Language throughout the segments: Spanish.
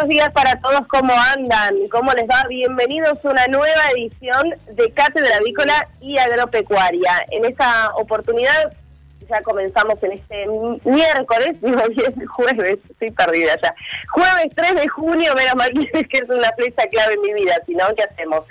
Buenos días para todos, ¿cómo andan? ¿Cómo les va? Bienvenidos a una nueva edición de Cátedra Avícola y Agropecuaria. En esta oportunidad ya comenzamos en este miércoles, digo bien, jueves, estoy perdida ya. Jueves 3 de junio, menos mal que es una fecha clave en mi vida, si no, ¿qué hacemos?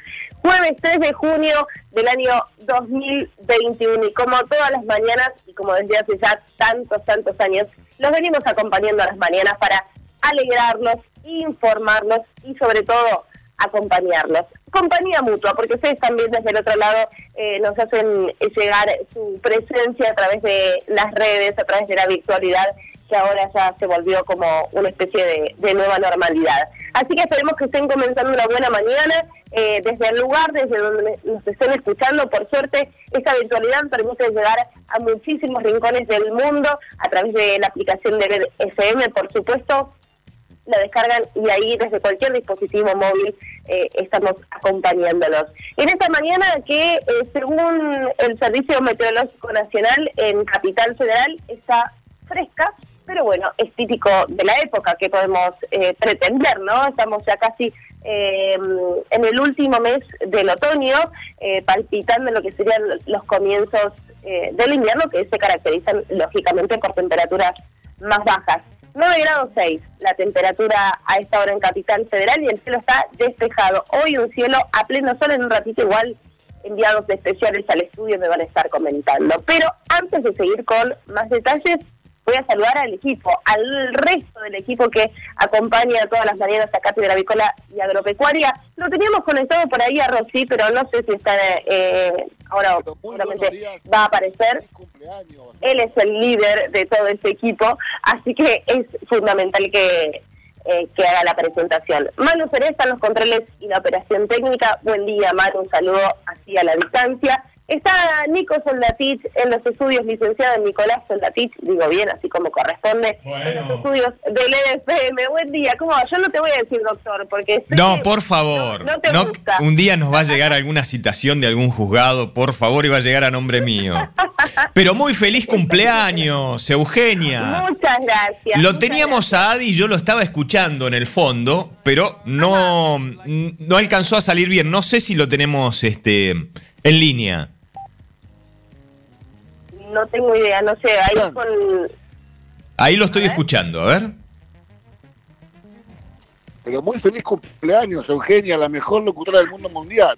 Jueves 3 de junio del año 2021 y como todas las mañanas y como desde hace ya tantos, tantos años, los venimos acompañando a las mañanas para alegrarlos, informarlos y sobre todo acompañarlos. Compañía mutua, porque ustedes también desde el otro lado eh, nos hacen llegar su presencia a través de las redes, a través de la virtualidad, que ahora ya se volvió como una especie de, nueva normalidad. Así que esperemos que estén comenzando una buena mañana eh, desde el lugar, desde donde nos estén escuchando. Por suerte, esta virtualidad permite llegar a muchísimos rincones del mundo a través de la aplicación de FM, por supuesto, la descargan y ahí desde cualquier dispositivo móvil eh, estamos acompañándolos. En esta mañana que eh, según el Servicio Meteorológico Nacional en Capital Federal está fresca, pero bueno, es típico de la época que podemos eh, pretender, ¿no? Estamos ya casi en el último mes del otoño, palpitando lo que serían los comienzos del invierno, que se caracterizan lógicamente por temperaturas más bajas. 9 grados 6 la temperatura a esta hora en Capital Federal y el cielo está despejado. Hoy un cielo a pleno sol, en un ratito igual enviados especiales al estudio me van a estar comentando. Pero antes de seguir con más detalles, voy a saludar al equipo, al resto del equipo que acompaña todas las mañanas a Cátedra Avícola y Agropecuaria. Lo teníamos conectado por ahí a Rosy, pero no sé si está eh, ahora seguramente va a aparecer. Él es el líder de todo este equipo, así que es fundamental que, eh, que haga la presentación. Manu Cereza los controles y la operación técnica. Buen día, Manu, un saludo así a la distancia. Está Nico Soldatich en los estudios, licenciado Nicolás Soldatich, digo bien, así como corresponde, en los estudios del EFM. Buen día, ¿cómo va? Yo no te voy a decir doctor, porque... No, por favor. No, te gusta. Un día nos va a llegar alguna citación de algún juzgado, por favor, y va a llegar a nombre mío. Pero muy feliz cumpleaños, Eugenia. Muchas gracias. Lo teníamos a Adi, yo lo estaba escuchando en el fondo, pero no, no alcanzó a salir bien. No sé si lo tenemos este, en línea no tengo idea, no sé, ahí con... Ahí lo estoy escuchando, a ver. Pero muy feliz cumpleaños, Eugenia, la mejor locutora del mundo mundial.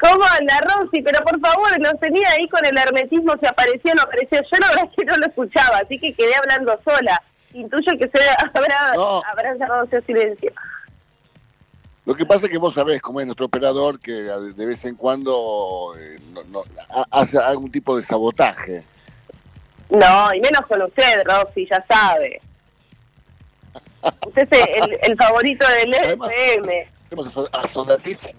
¿Cómo anda, Rosy? Pero por favor, nos tenía ahí con el hermetismo, si apareció o no apareció. Yo la verdad es que no lo escuchaba, así que quedé hablando sola. Intuyo que se habrá, habrá cerrado ese silencio. Lo que pasa es que vos sabés cómo es nuestro operador que de vez en cuando eh, hace algún tipo de sabotaje. No, y menos con usted, Rosy, ya sabe. usted es el, favorito del FM. Tenemos a Soldatich,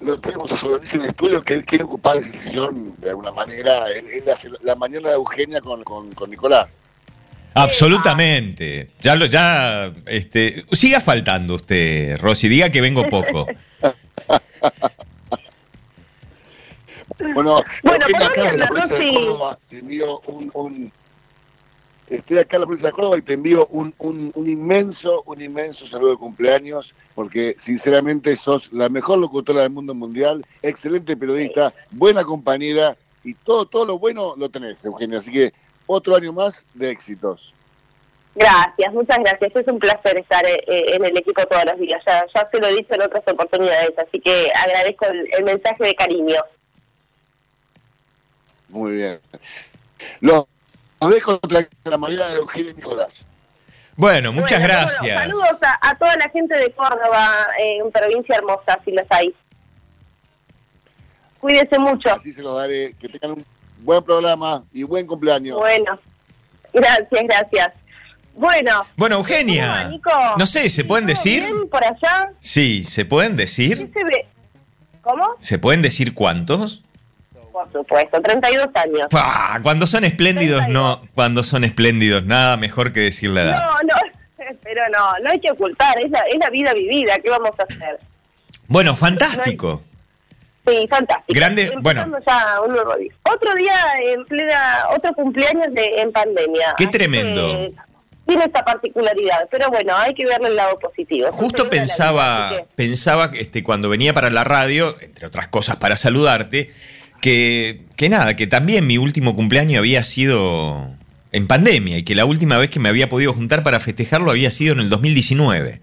lo tenemos a Soldatich en el estudio que él quiere ocupar ese sillón de alguna manera. Él, hace la mañana de Eugenia con, con, con Nicolás. Absolutamente. Ya lo, ya, este, siga faltando usted, Rosy, diga que vengo poco. bueno, bueno estoy acá en la provincia de Córdoba, te envío un, un, estoy acá en la provincia de Córdoba y te envío un, un, un inmenso, un inmenso saludo de cumpleaños, porque sinceramente sos la mejor locutora del mundo mundial, excelente periodista, buena compañera y todo, todo lo bueno lo tenés, Eugenia. Así que otro año más de éxitos. Gracias, muchas gracias. Es un placer estar eh, eh, en el equipo todos los días. Ya, ya se lo he dicho en otras oportunidades, así que agradezco el, mensaje de cariño. Muy bien. Los, dejo contra la mayoría de Eugenio y Nicolás. Bueno, muchas gracias. saludos a, toda la gente de Córdoba, en eh, provincia hermosa, si los hay. Cuídese mucho. Así se lo daré. Que tengan un buen programa y buen cumpleaños. Bueno, gracias, gracias. Bueno. Bueno, Eugenia. no sé, ¿se pueden decir? por allá? Sí, ¿se pueden decir? ¿Cómo? ¿Se pueden decir cuántos? Por supuesto, 32 años. Cuando son espléndidos, no. Cuando son espléndidos, nada mejor que decir la edad. No, no, pero no, no hay que ocultar, es la, es la vida vivida, ¿qué vamos a hacer? Bueno, fantástico. Sí, fantástico. Grande, bueno. Otro día en plena, otro cumpleaños de, en pandemia. Qué tremendo. tiene esta particularidad, pero bueno, hay que verle el lado positivo. Justo pensaba, pensaba este, cuando venía para la radio, entre otras cosas para saludarte, que, que nada, que también mi último cumpleaños había sido en pandemia y que la última vez que me había podido juntar para festejarlo había sido en el 2019.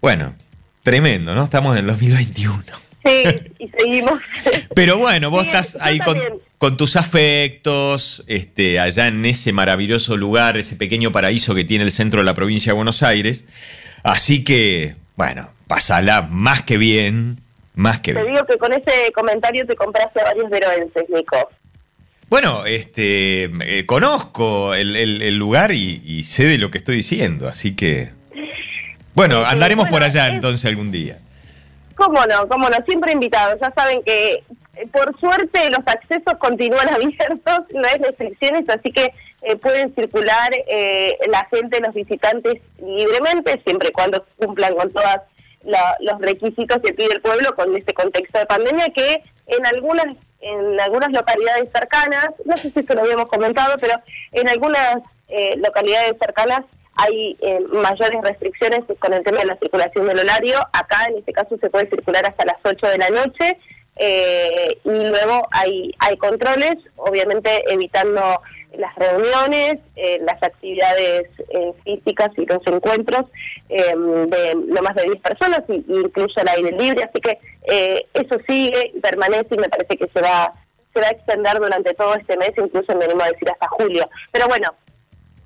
Bueno, tremendo, ¿no? Estamos en el 2021. Sí, y seguimos. Pero bueno, vos estás ahí con, tus afectos, este, allá en ese maravilloso lugar, ese pequeño paraíso que tiene el centro de la provincia de Buenos Aires. Así que, bueno, pasala más que bien, más que bien. Te digo que con ese comentario te compraste a varios veroenses, Nico. Bueno, este, eh, conozco el, lugar y, sé de lo que estoy diciendo, así que... Bueno, andaremos por allá entonces algún día. ¿Cómo no? ¿Cómo no? Siempre invitados. Ya saben que eh, por suerte los accesos continúan abiertos, no hay restricciones, así que eh, pueden circular eh, la gente, los visitantes libremente, siempre y cuando cumplan con todos los requisitos que pide el pueblo con este contexto de pandemia que en algunas en algunas localidades cercanas, no sé si esto lo habíamos comentado, pero en algunas localidades cercanas hay eh, mayores restricciones con el tema de la circulación del horario. Acá, en este caso, se puede circular hasta las 8 de la noche eh, y luego hay, hay controles, obviamente evitando las reuniones, eh, las actividades físicas y los encuentros de no más de 10 personas, incluso al aire libre. Así que eso sigue, permanece y me parece que se va se va a extender durante todo este mes, incluso me animo a decir hasta julio. Pero bueno,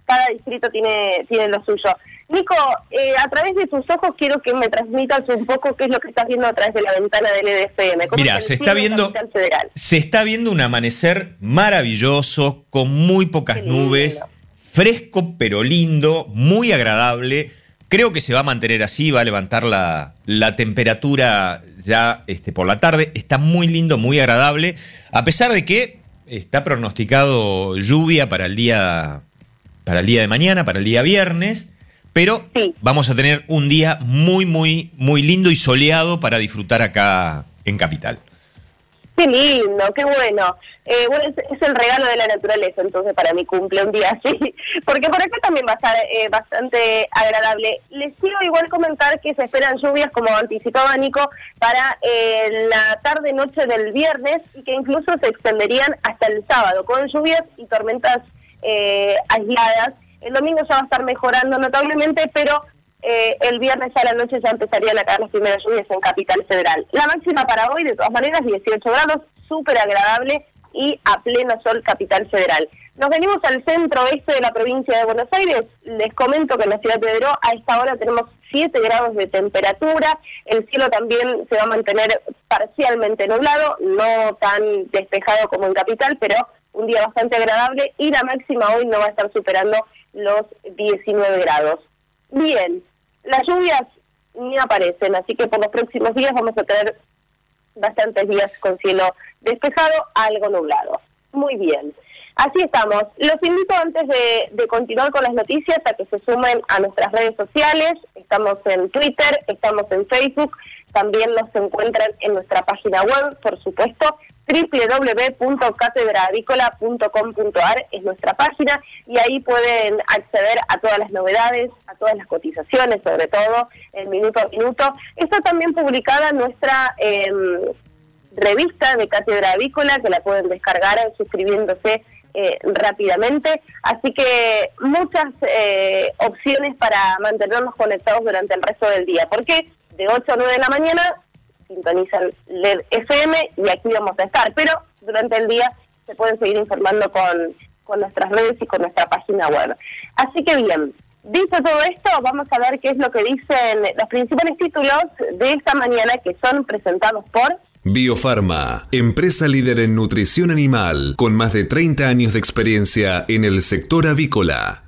cada distrito tiene, tiene lo suyo. Nico, eh, a través de tus ojos quiero que me transmitas un poco qué es lo que estás viendo a través de la ventana del EDFM. Mira, se está viendo se está viendo un amanecer maravilloso con muy pocas nubes, fresco pero lindo, muy agradable. Creo que se va a mantener así, va a levantar la, la temperatura ya este, por la tarde. Está muy lindo, muy agradable, a pesar de que está pronosticado lluvia para el día para el día de mañana, para el día viernes, pero vamos a tener un día muy, muy, muy lindo y soleado para disfrutar acá en Capital. Qué lindo, qué bueno. Eh, bueno, es, el regalo de la naturaleza, entonces, para mi cumple un día así. Porque por acá también va a estar eh, bastante agradable. Les quiero igual comentar que se esperan lluvias, como anticipaba Nico, para eh, la tarde-noche del viernes y que incluso se extenderían hasta el sábado, con lluvias y tormentas eh, aisladas. El domingo ya va a estar mejorando notablemente, pero eh, el viernes a la noche ya empezarían a caer las primeras lluvias en Capital Federal. La máxima para hoy, de todas maneras, 18 grados, súper agradable y a pleno sol Capital Federal. Nos venimos al centro oeste de la provincia de Buenos Aires. Les comento que en la ciudad de Pedro a esta hora tenemos 7 grados de temperatura. El cielo también se va a mantener parcialmente nublado, no tan despejado como en Capital, pero un día bastante agradable y la máxima hoy no va a estar superando los 19 grados. Bien, las lluvias ni aparecen, así que por los próximos días vamos a tener bastantes días con cielo despejado, algo nublado. Muy bien. Así estamos. Los invito antes de, de, continuar con las noticias a que se sumen a nuestras redes sociales. Estamos en Twitter, estamos en Facebook, también nos encuentran en nuestra página web, por supuesto, www.catedraavícola.com.ar es nuestra página y ahí pueden acceder a todas las novedades, a todas las cotizaciones, sobre todo el minuto a minuto. Está también publicada nuestra em, revista de Cátedra Avícola que la pueden descargar suscribiéndose eh, rápidamente. Así que muchas eh, opciones para mantenernos conectados durante el resto del día. porque De 8 a 9 de la mañana sintonizan LED FM y aquí vamos a estar. Pero durante el día se pueden seguir informando con, con nuestras redes y con nuestra página web. Así que bien, Dicho todo esto, vamos a ver qué es lo que dicen los principales títulos de esta mañana que son presentados por Biofarma, empresa líder en nutrición animal, con más de 30 años de experiencia en el sector avícola.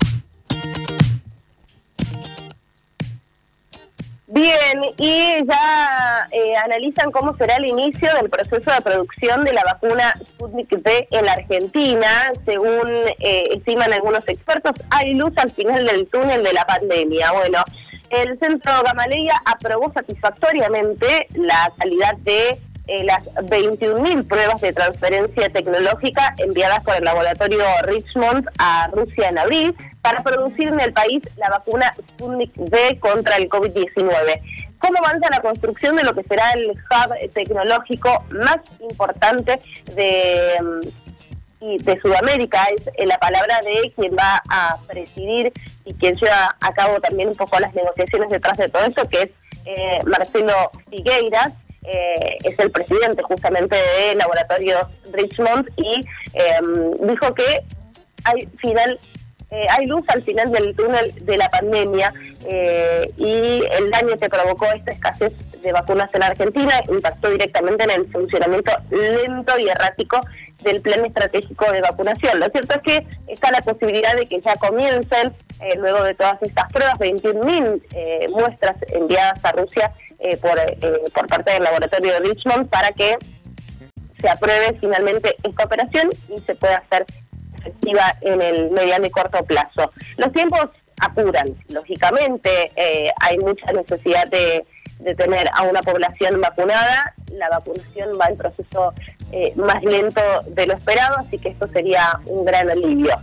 Bien, y ya eh, analizan cómo será el inicio del proceso de producción de la vacuna Sputnik V en Argentina. Según eh, estiman algunos expertos, hay luz al final del túnel de la pandemia. Bueno, el Centro Gamaleya aprobó satisfactoriamente la calidad de eh, las 21.000 pruebas de transferencia tecnológica enviadas por el laboratorio Richmond a Rusia en abril para producir en el país la vacuna Sputnik V contra el COVID-19. ¿Cómo avanza la construcción de lo que será el hub tecnológico más importante de, mm, de Sudamérica? Es eh, la palabra de quien va a presidir y quien lleva a cabo también un poco las negociaciones detrás de todo esto, que es eh, Marcelo Figueiras eh, es el presidente justamente de Laboratorios Richmond y em, dijo que hay final eh, hay luz al final del túnel de la pandemia eh, y el daño que provocó esta escasez de vacunas en Argentina impactó directamente en el funcionamiento lento y errático del plan estratégico de vacunación. Lo cierto es que está la posibilidad de que ya comiencen, luego de todas estas pruebas, 21.000 muestras enviadas a Rusia eh, por, eh, por parte del laboratorio de Richmond para que se apruebe finalmente esta operación y se pueda hacer en el mediano y corto plazo. Los tiempos apuran, lógicamente, eh, hay mucha necesidad de, tener a una población vacunada, la vacunación va en proceso más lento de lo esperado, así que esto sería un gran alivio.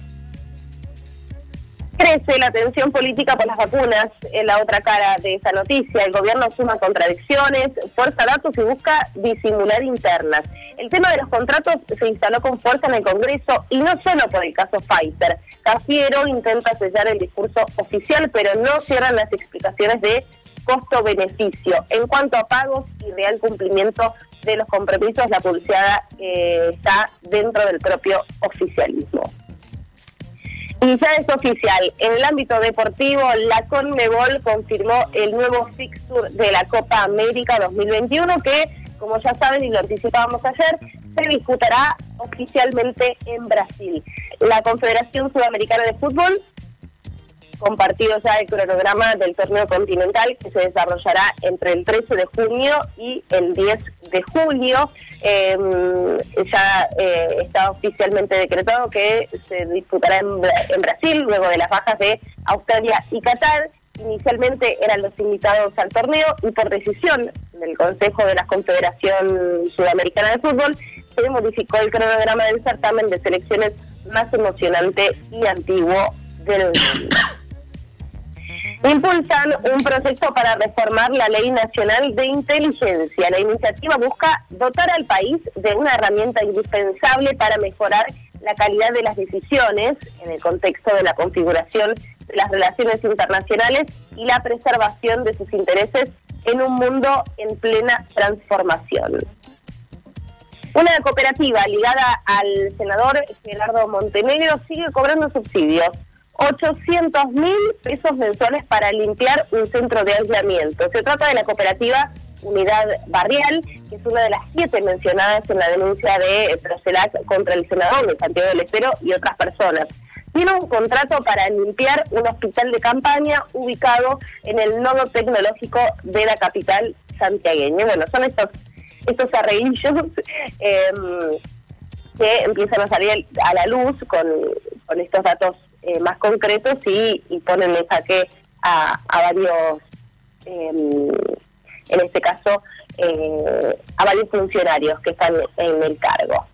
Crece la tensión política por las vacunas en la otra cara de esa noticia. El gobierno suma contradicciones, fuerza datos y busca disimular internas. El tema de los contratos se instaló con fuerza en el Congreso y no solo por el caso Pfizer. Cafiero intenta sellar el discurso oficial, pero no cierran las explicaciones de costo-beneficio. En cuanto a pagos y real cumplimiento de los compromisos, la publicidad eh, está dentro del propio oficialismo. Y ya es oficial, en el ámbito deportivo, la Conmebol confirmó el nuevo fixture de la Copa América 2021 que, como ya saben y lo anticipábamos ayer, se disputará oficialmente en Brasil. La Confederación Sudamericana de Fútbol compartido ya el cronograma del torneo continental que se desarrollará entre el 13 de junio y el 10 de julio. Em, ya eh, está oficialmente decretado que se disputará en, en, Brasil, luego de las bajas de Australia y Qatar. Inicialmente eran los invitados al torneo y por decisión del Consejo de la Confederación Sudamericana de Fútbol se modificó el cronograma del certamen de selecciones más emocionante y antiguo del mundo. Impulsan un proceso para reformar la Ley Nacional de Inteligencia. La iniciativa busca dotar al país de una herramienta indispensable para mejorar la calidad de las decisiones en el contexto de la configuración de las relaciones internacionales y la preservación de sus intereses en un mundo en plena transformación. Una cooperativa ligada al senador Gerardo Montenegro sigue cobrando subsidios 800 mil pesos mensuales para limpiar un centro de aislamiento. Se trata de la cooperativa Unidad Barrial, que es una de las siete mencionadas en la denuncia de Procelac contra el senador de Santiago del Estero y otras personas. Tiene un contrato para limpiar un hospital de campaña ubicado en el nodo tecnológico de la capital santiagueña. Bueno, son estos, estos em, que empiezan a salir a la luz con, con estos datos eh, más concretos y, ponen en jaque a, varios, em, en este caso, eh, a varios funcionarios que están en el cargo.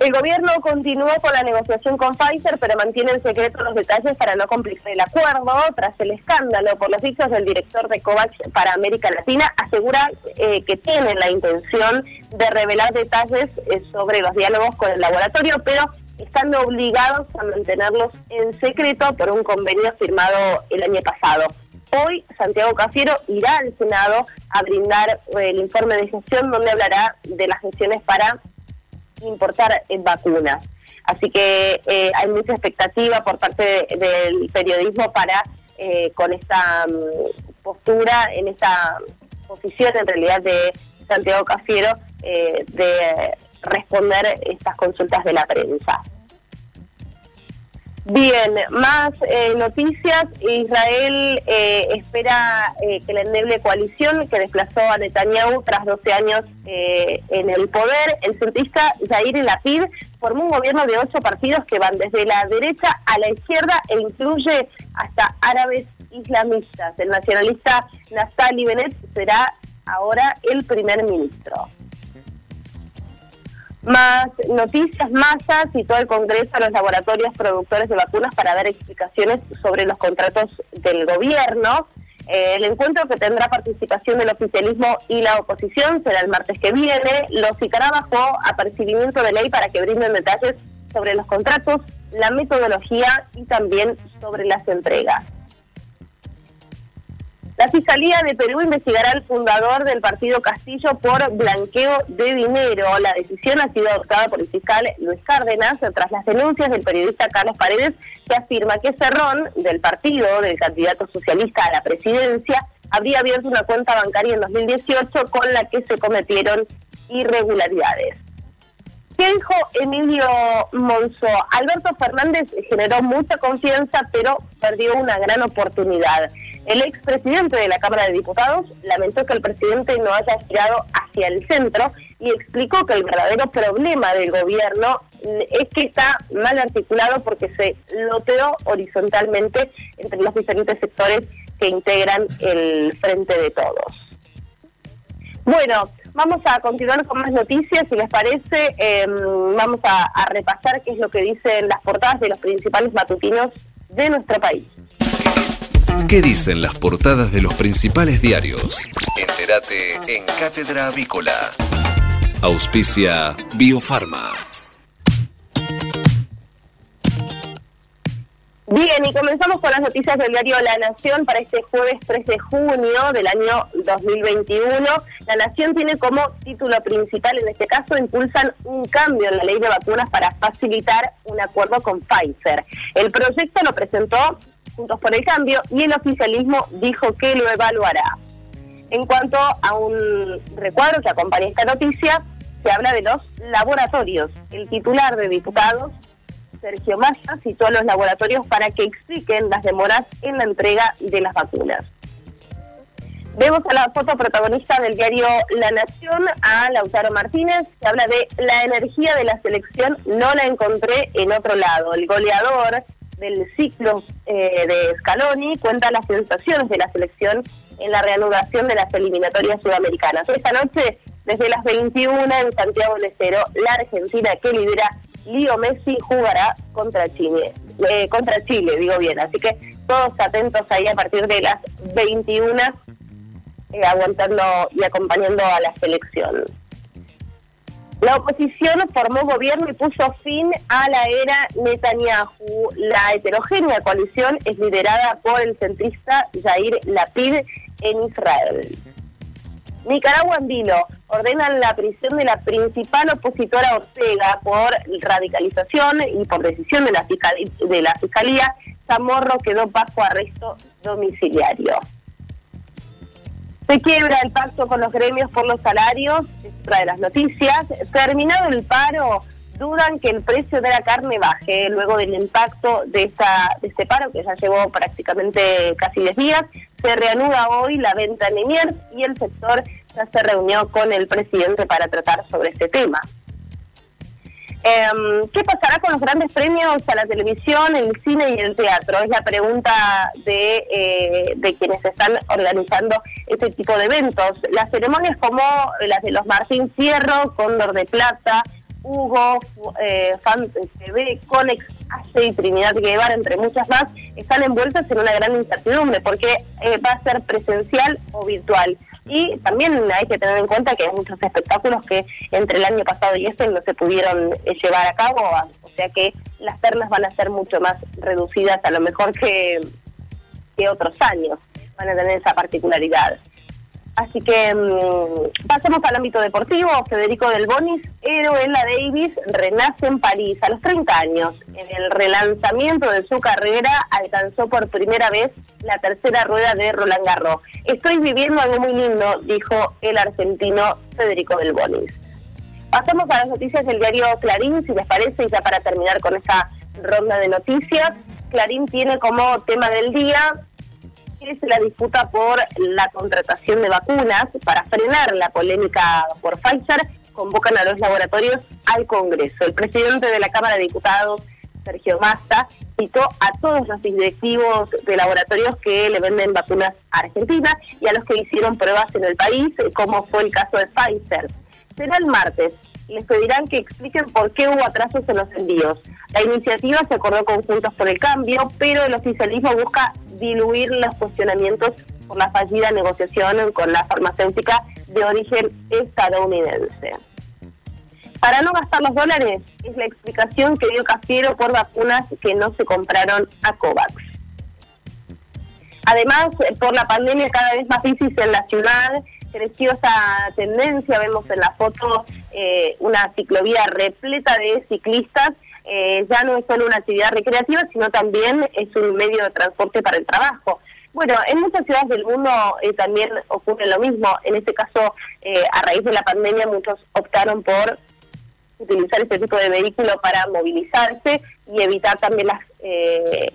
El gobierno continuó con la negociación con Pfizer, pero mantiene en secreto los detalles para no complicar el acuerdo. Tras el escándalo por los dichos del director de COVAX para América Latina, asegura eh, que tiene la intención de revelar detalles sobre los diálogos con el laboratorio, pero están obligados a mantenerlos en secreto por un convenio firmado el año pasado. Hoy Santiago Cafiero irá al Senado a brindar el informe de gestión donde hablará de las gestiones para importar vacunas. Así que hay mucha expectativa por parte del periodismo para, con esta mm, postura, en esta posición en realidad de Santiago Cafiero, de responder estas consultas de la prensa. Bien, más eh, noticias. Israel eh, espera eh, que la endeble coalición que desplazó a Netanyahu tras 12 años en el poder, el centrista Jair Lapid, formó un gobierno de ocho partidos que van desde la derecha a la izquierda e incluye hasta árabes islamistas. El nacionalista Naftali Bennett será ahora el primer ministro. Más noticias, masas y todo el Congreso a los laboratorios productores de vacunas para dar explicaciones sobre los contratos del gobierno. Eh, el encuentro que tendrá participación del oficialismo y la oposición será el martes que viene. Los citará bajo apercibimiento de ley para que brinden detalles sobre los contratos, la metodología y también sobre las entregas. La Fiscalía de Perú investigará al fundador del partido Castillo por blanqueo de dinero. La decisión ha sido adoptada por el fiscal Luis Cárdenas tras las denuncias del periodista Carlos Paredes, que afirma que Cerrón, del partido del candidato socialista a la presidencia, habría abierto una cuenta bancaria en 2018 con la que se cometieron irregularidades. ¿Qué dijo Emilio Monzó? Alberto Fernández generó mucha confianza, pero perdió una gran oportunidad. El expresidente de la Cámara de Diputados lamentó que el presidente no haya girado hacia el centro y explicó que el verdadero problema del gobierno es que está mal articulado porque se loteó horizontalmente entre los diferentes sectores que integran el Frente de Todos. Bueno, vamos a continuar con más noticias, si les parece, em, vamos a repasar qué es lo que dicen las portadas de los principales matutinos de nuestro país. ¿Qué dicen las portadas de los principales diarios? Entérate en Cátedra Avícola. Auspicia Biofarma. Bien, y comenzamos con las noticias del diario La Nación para este jueves 3 de junio del año 2021. La Nación tiene como título principal, en este caso, impulsan un cambio en la ley de vacunas para facilitar un acuerdo con Pfizer. El proyecto lo presentó Juntos por el Cambio y el oficialismo dijo que lo evaluará. En cuanto a un recuadro que acompaña esta noticia, se habla de los laboratorios. El titular de diputados, Sergio Massa, citó a los laboratorios para que expliquen las demoras en la entrega de las vacunas. Vemos a la foto protagonista del diario La Nación, a Lautaro Martínez, que habla de la energía de la selección, no la encontré en otro lado. El goleador del ciclo eh, de Scaloni cuenta las sensaciones de la selección en la reanudación de las eliminatorias sudamericanas. Esta noche, desde las 21 en Santiago del Estero, la Argentina que lidera Lío Messi jugará contra Chile, eh, contra Chile, digo bien. Así que todos atentos ahí a partir de las 21, eh, aguantando y acompañando a la selección. La oposición formó gobierno y puso fin a la era Netanyahu. La heterogénea coalición es liderada por el centrista Yair Lapid en Israel. Nicaragua en vilo ordenan la prisión de la principal opositora Ortega por radicalización y por decisión de la, de la Fiscalía. Zamorro quedó bajo arresto domiciliario. Se quiebra el pacto con los gremios por los salarios, es otra de las noticias. Terminado el paro, dudan que el precio de la carne baje luego del impacto de, esta, de este paro que ya llevó prácticamente casi 10 días. Se reanuda hoy la venta en Liniers y el sector ya se reunió con el presidente para tratar sobre este tema. Em, ¿Qué pasará con los grandes premios a la televisión, el cine y el teatro? Es la pregunta de, eh, de quienes están organizando este tipo de eventos. Las ceremonias como las de los Martín Fierro, Cóndor de Plata, Hugo, eh, Fan TV, Conex, Ace y Trinidad Guevara, entre muchas más, están envueltas en una gran incertidumbre porque eh, va a ser presencial o virtual. Y también hay que tener en cuenta que hay muchos espectáculos que entre el año pasado y este no se pudieron eh, llevar a cabo, o sea que las ternas van a ser mucho más reducidas a lo mejor que, que otros años, van a tener esa particularidad. Así que mm, pasemos al ámbito deportivo. Federico Del Bonis, héroe en la Davis, renace en París a los 30 años. En el relanzamiento de su carrera alcanzó por primera vez la tercera rueda de Roland Garros. Estoy viviendo algo muy lindo, dijo el argentino Federico Del Bonis. Pasamos a las noticias del diario Clarín, si les parece, y ya para terminar con esta ronda de noticias. Clarín tiene como tema del día es la disputa por la contratación de vacunas para frenar la polémica por Pfizer. Convocan a los laboratorios al Congreso. El presidente de la Cámara de Diputados, Sergio Massa, citó a todos los directivos de laboratorios que le venden vacunas a Argentina y a los que hicieron pruebas en el país, como fue el caso de Pfizer. Será el martes les pedirán que expliquen por qué hubo atrasos en los envíos. La iniciativa se acordó con Juntos por el Cambio, pero el oficialismo busca diluir los cuestionamientos por la fallida negociación con la farmacéutica de origen estadounidense. Para no gastar los dólares, es la explicación que dio Cafiero por vacunas que no se compraron a COVAX. Además, por la pandemia cada vez más difícil en la ciudad, creció esa tendencia, vemos en la foto eh, una ciclovía repleta de ciclistas, eh, ya no es solo una actividad recreativa, sino también es un medio de transporte para el trabajo. Bueno, en muchas ciudades del mundo eh, también ocurre lo mismo. En este caso, a raíz de la pandemia, muchos optaron por utilizar este tipo de vehículo para movilizarse y evitar también las,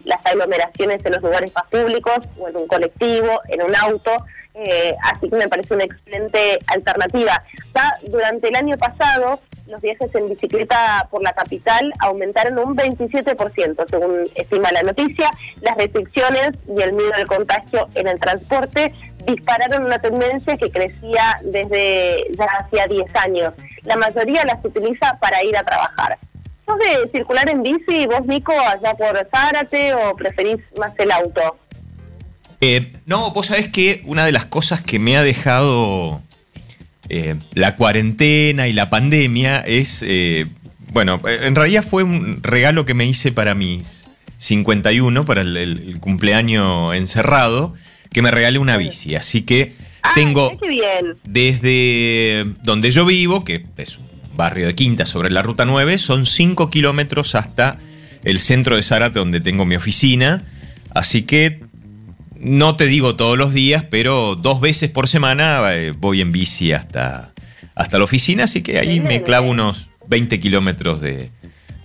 las aglomeraciones en los lugares más públicos o en un colectivo, en un auto. Eh, así que me parece una excelente alternativa. Ya durante el año pasado, los viajes en bicicleta por la capital aumentaron un 27%, según estima la noticia. Las restricciones y el miedo al contagio en el transporte dispararon una tendencia que crecía desde ya hacía 10 años. La mayoría las utiliza para ir a trabajar. ¿Sos de circular en bici, vos, Nico, allá por Zárate o preferís más el auto? Eh, no, vos sabés que una de las cosas que me ha dejado eh, la cuarentena y la pandemia es, eh, bueno, en realidad fue un regalo que me hice para mis 51, para el, cumpleaños encerrado, que me regalé una bici. Así que ah, tengo desde donde yo vivo, que es un barrio de Quinta sobre la Ruta 9, son 5 kilómetros hasta el centro de Zárate donde tengo mi oficina. Así que no te digo todos los días, pero dos veces por semana eh, voy en bici hasta, hasta la oficina, así que ahí me clavo unos 20 kilómetros de,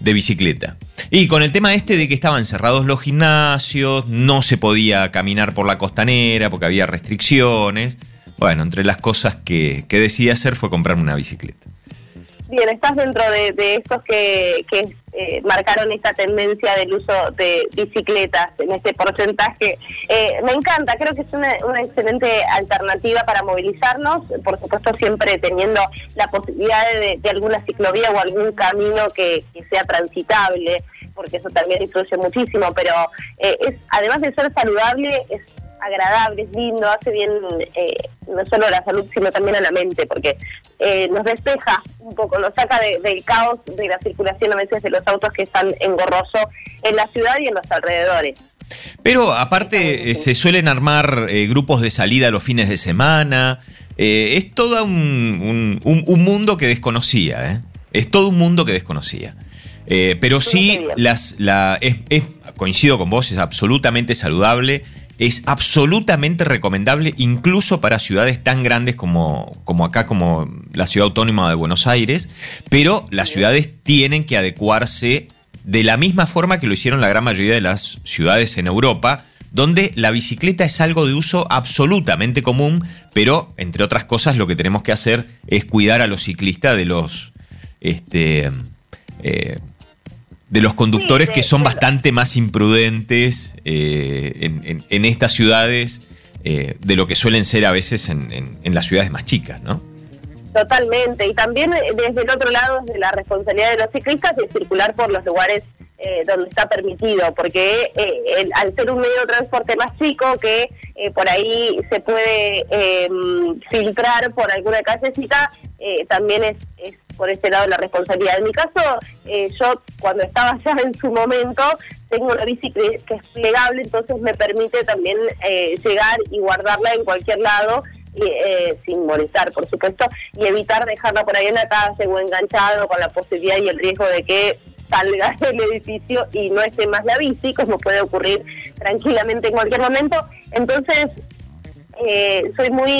bicicleta. Y con el tema este de que estaban cerrados los gimnasios, no se podía caminar por la costanera porque había restricciones. Bueno, entre las cosas que, que decidí hacer fue comprarme una bicicleta. Bien, estás dentro de, estos que, eh, marcaron esta tendencia del uso de bicicletas en este porcentaje. Eh, me encanta, creo que es una, excelente alternativa para movilizarnos, por supuesto siempre teniendo la posibilidad de, alguna ciclovía o algún camino que, sea transitable, porque eso también influye muchísimo, pero eh, es además de ser saludable, es agradable, es lindo, hace bien eh, no solo a la salud, sino también a la mente, porque eh, nos despeja un poco, nos saca del caos de la circulación a veces de los autos que están engorrosos en la ciudad y en los alrededores. Pero aparte eh, se suelen armar grupos de salida los fines de semana, es todo un, mundo que desconocía, es todo un mundo que desconocía. pero sí, las, la, coincido con vos, es absolutamente saludable es absolutamente recomendable incluso para ciudades tan grandes como, como acá, como la ciudad autónoma de Buenos Aires, pero las ciudades tienen que adecuarse de la misma forma que lo hicieron la gran mayoría de las ciudades en Europa, donde la bicicleta es algo de uso absolutamente común, pero entre otras cosas lo que tenemos que hacer es cuidar a los ciclistas de los... Este, eh, de los conductores que son bastante más imprudentes eh, en, estas ciudades eh, de lo que suelen ser a veces en, las ciudades más chicas, ¿no? Totalmente, y también eh, desde el otro lado, desde la responsabilidad de los ciclistas de circular por los lugares donde está permitido, porque al ser un medio de transporte más chico que por ahí se puede em, filtrar por alguna callecita, también es, es por ese lado la responsabilidad. En mi caso, eh, yo cuando estaba ya en su momento, tengo una bici que, es plegable, entonces me permite también eh, llegar y guardarla en cualquier lado eh, sin molestar, por supuesto, y evitar dejarla por ahí en la calle o enganchado con la posibilidad y el riesgo de que salga del edificio y no esté más la bici, como puede ocurrir tranquilamente en cualquier momento. Entonces, eh, soy muy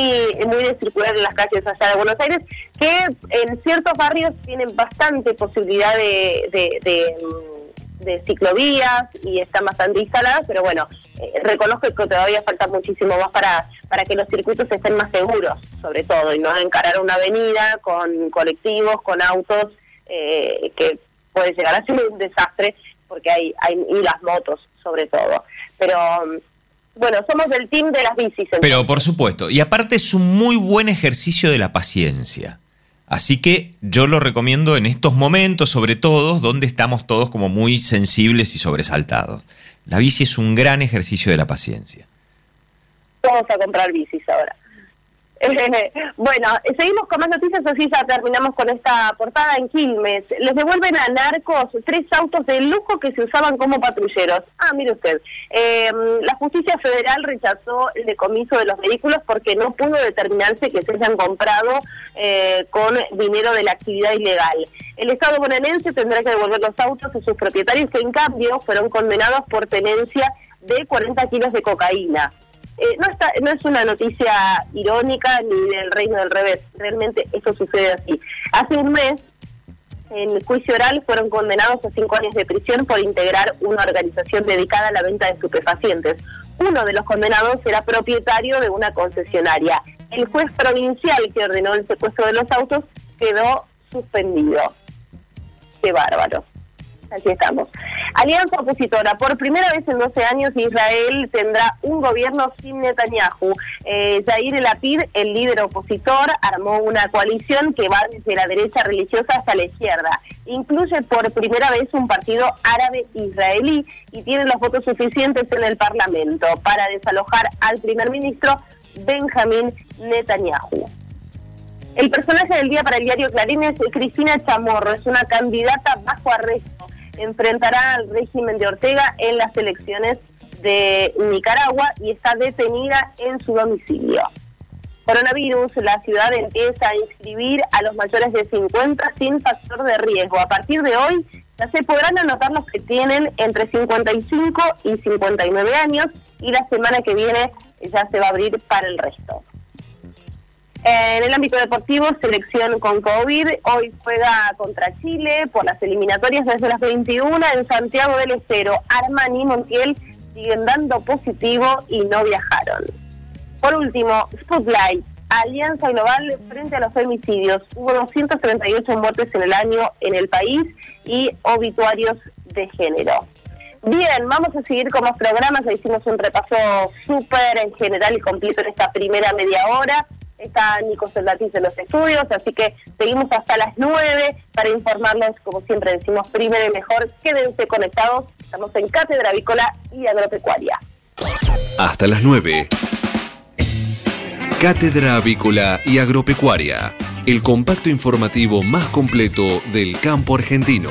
muy de circular en las calles allá de Buenos Aires, que en ciertos barrios tienen bastante posibilidad de, de, ciclovías y están bastante instaladas, pero bueno, eh, reconozco que todavía falta muchísimo más para, para que los circuitos estén más seguros, sobre todo, y no encarar una avenida con colectivos, con autos, eh, que puede llegar a ser un desastre, porque hay, hay y las motos sobre todo. Pero bueno, somos del team de las bicis. Pero por supuesto, y aparte es un muy buen ejercicio de la paciencia. Así que yo lo recomiendo en estos momentos, sobre todo, donde estamos todos como muy sensibles y sobresaltados. La bici es un gran ejercicio de la paciencia. Vamos a comprar bicis ahora. bueno, seguimos con más noticias, así ya terminamos con esta portada en Quilmes. Les devuelven a narcos tres autos de lujo que se usaban como patrulleros. Ah, mire usted, em, la justicia federal rechazó el decomiso de los vehículos porque no pudo determinarse que se hayan comprado eh, con dinero de la actividad ilegal. El Estado bonaerense tendrá que devolver los autos a sus propietarios que en cambio fueron condenados por tenencia de 40 kilos de cocaína. Eh, no, está, no es una noticia irónica ni del reino del revés, realmente eso sucede así. Hace un mes, en juicio oral, fueron condenados a cinco años de prisión por integrar una organización dedicada a la venta de estupefacientes. Uno de los condenados era propietario de una concesionaria. El juez provincial que ordenó el secuestro de los autos quedó suspendido. Qué bárbaro. Aquí estamos. Alianza opositora. Por primera vez en 12 años Israel tendrá un gobierno sin Netanyahu. Eh, Yair Lapid, el líder opositor, armó una coalición que va desde la derecha religiosa hasta la izquierda. Incluye por primera vez un partido árabe israelí y tiene los votos suficientes en el Parlamento para desalojar al primer ministro Benjamín Netanyahu. El personaje del día para el diario Clarín es Cristina Chamorro, es una candidata bajo arresto enfrentará al régimen de Ortega en las elecciones de Nicaragua y está detenida en su domicilio. Coronavirus, la ciudad empieza a inscribir a los mayores de 50 sin factor de riesgo. A partir de hoy ya se podrán anotar los que tienen entre 55 y 59 años y la semana que viene ya se va a abrir para el resto. En el ámbito deportivo, selección con COVID. Hoy juega contra Chile por las eliminatorias desde las 21 en Santiago del Estero. Armani y Montiel siguen dando positivo y no viajaron. Por último, Spotlight. Alianza Global frente a los femicidios. Hubo 238 muertes en el año en el país y obituarios de género. Bien, vamos a seguir con los programas. Hicimos un repaso súper en general y completo en esta primera media hora está Nico Soldatis en los estudios, así que seguimos hasta las 9 para informarlos, como siempre decimos, primero y mejor. Quédense conectados, estamos en Cátedra Avícola y Agropecuaria. Hasta las 9. Cátedra Avícola y Agropecuaria, el compacto informativo más completo del campo argentino.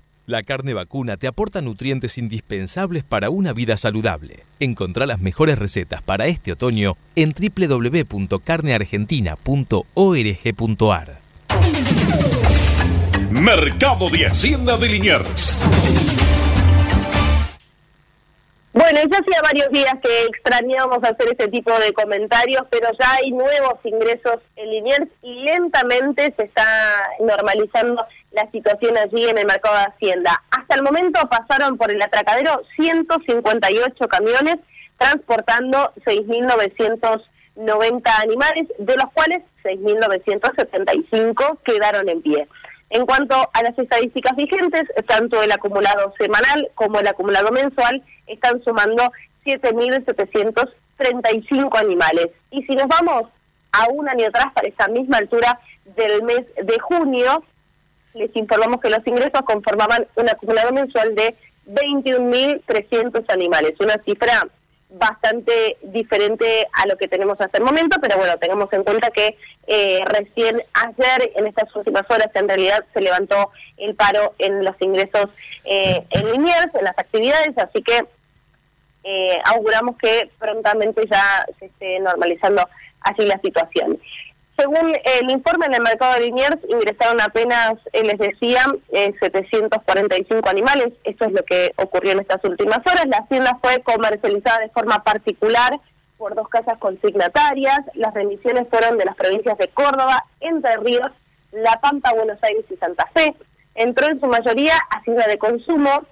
La carne vacuna te aporta nutrientes indispensables para una vida saludable. Encontrá las mejores recetas para este otoño en www.carneargentina.org.ar. Mercado de Hacienda de Liniers. Bueno, ya hacía varios días que extrañábamos hacer este tipo de comentarios, pero ya hay nuevos ingresos en Liniers y lentamente se está normalizando la situación allí en el mercado de Hacienda. Hasta el momento pasaron por el atracadero 158 camiones transportando 6.990 animales, de los cuales 6.975 quedaron en pie. En cuanto a las estadísticas vigentes, tanto el acumulado semanal como el acumulado mensual están sumando 7.735 animales. Y si nos vamos a un año atrás, para esta misma altura del mes de junio, les informamos que los ingresos conformaban un acumulado mensual de 21.300 animales, una cifra bastante diferente a lo que tenemos hasta el momento, pero bueno, tengamos en cuenta que eh, recién ayer, en estas últimas horas, en realidad se levantó el paro en los ingresos eh, en Liniers, en las actividades, así que eh, auguramos que prontamente ya se esté normalizando así la situación. Según el informe en el mercado de Liniers, ingresaron apenas, eh, les decía, 745 eh, animales. Eso es lo que ocurrió en estas últimas horas. La hacienda fue comercializada de forma particular por dos casas consignatarias. Las remisiones fueron de las provincias de Córdoba, Entre Ríos, La Pampa, Buenos Aires y Santa Fe. Entró en su mayoría hacienda de consumo,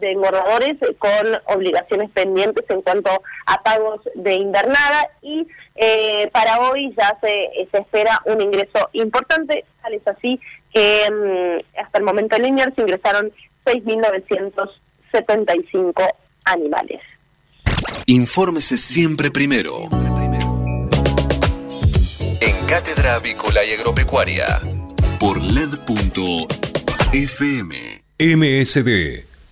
de engordadores con obligaciones pendientes en cuanto a pagos de invernada y eh, para hoy ya se, se espera un ingreso importante, tal es así que mm, hasta el momento en se ingresaron 6.975 animales. Infórmese siempre primero. En Cátedra Avícola y Agropecuaria por LED.fm. MSD